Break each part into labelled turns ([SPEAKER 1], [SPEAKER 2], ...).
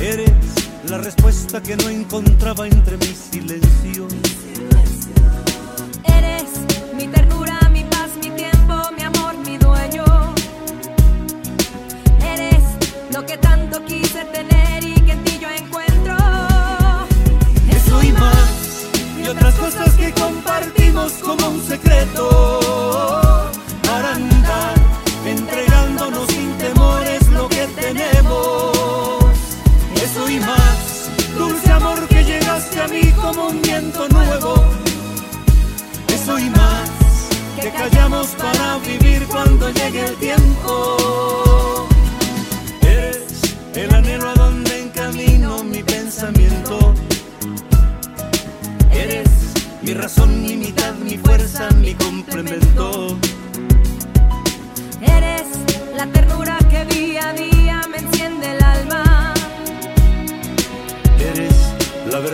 [SPEAKER 1] Eres la respuesta que no encontraba entre mi silencio.
[SPEAKER 2] Eres mi ternura, mi paz, mi tiempo, mi amor, mi dueño. Eres lo que tanto quise tener
[SPEAKER 1] un viento nuevo. Eso y más, que callamos para vivir cuando llegue el tiempo. Eres el anhelo a donde encamino mi pensamiento. Eres mi razón, mi mitad, mi fuerza, mi complemento.
[SPEAKER 2] Eres la ternura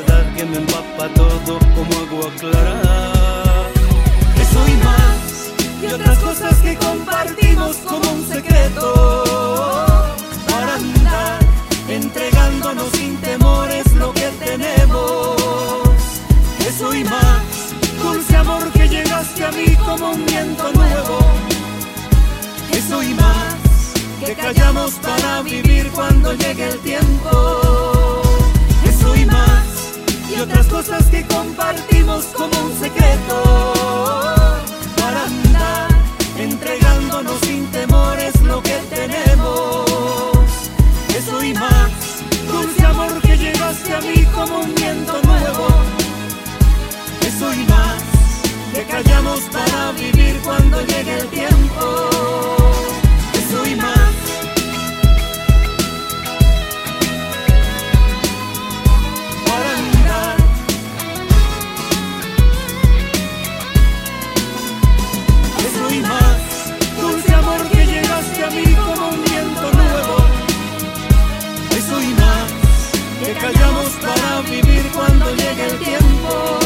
[SPEAKER 2] que me
[SPEAKER 1] empapa todo como agua clara. Eso y más, y otras cosas que compartimos como un secreto. Para andar entregándonos sin temores lo que tenemos. Eso y más, dulce amor que llegaste a mí como un viento nuevo. Eso y más, que callamos para vivir cuando llegue el tiempo. Como que callamos para vivir cuando llegue el tiempo.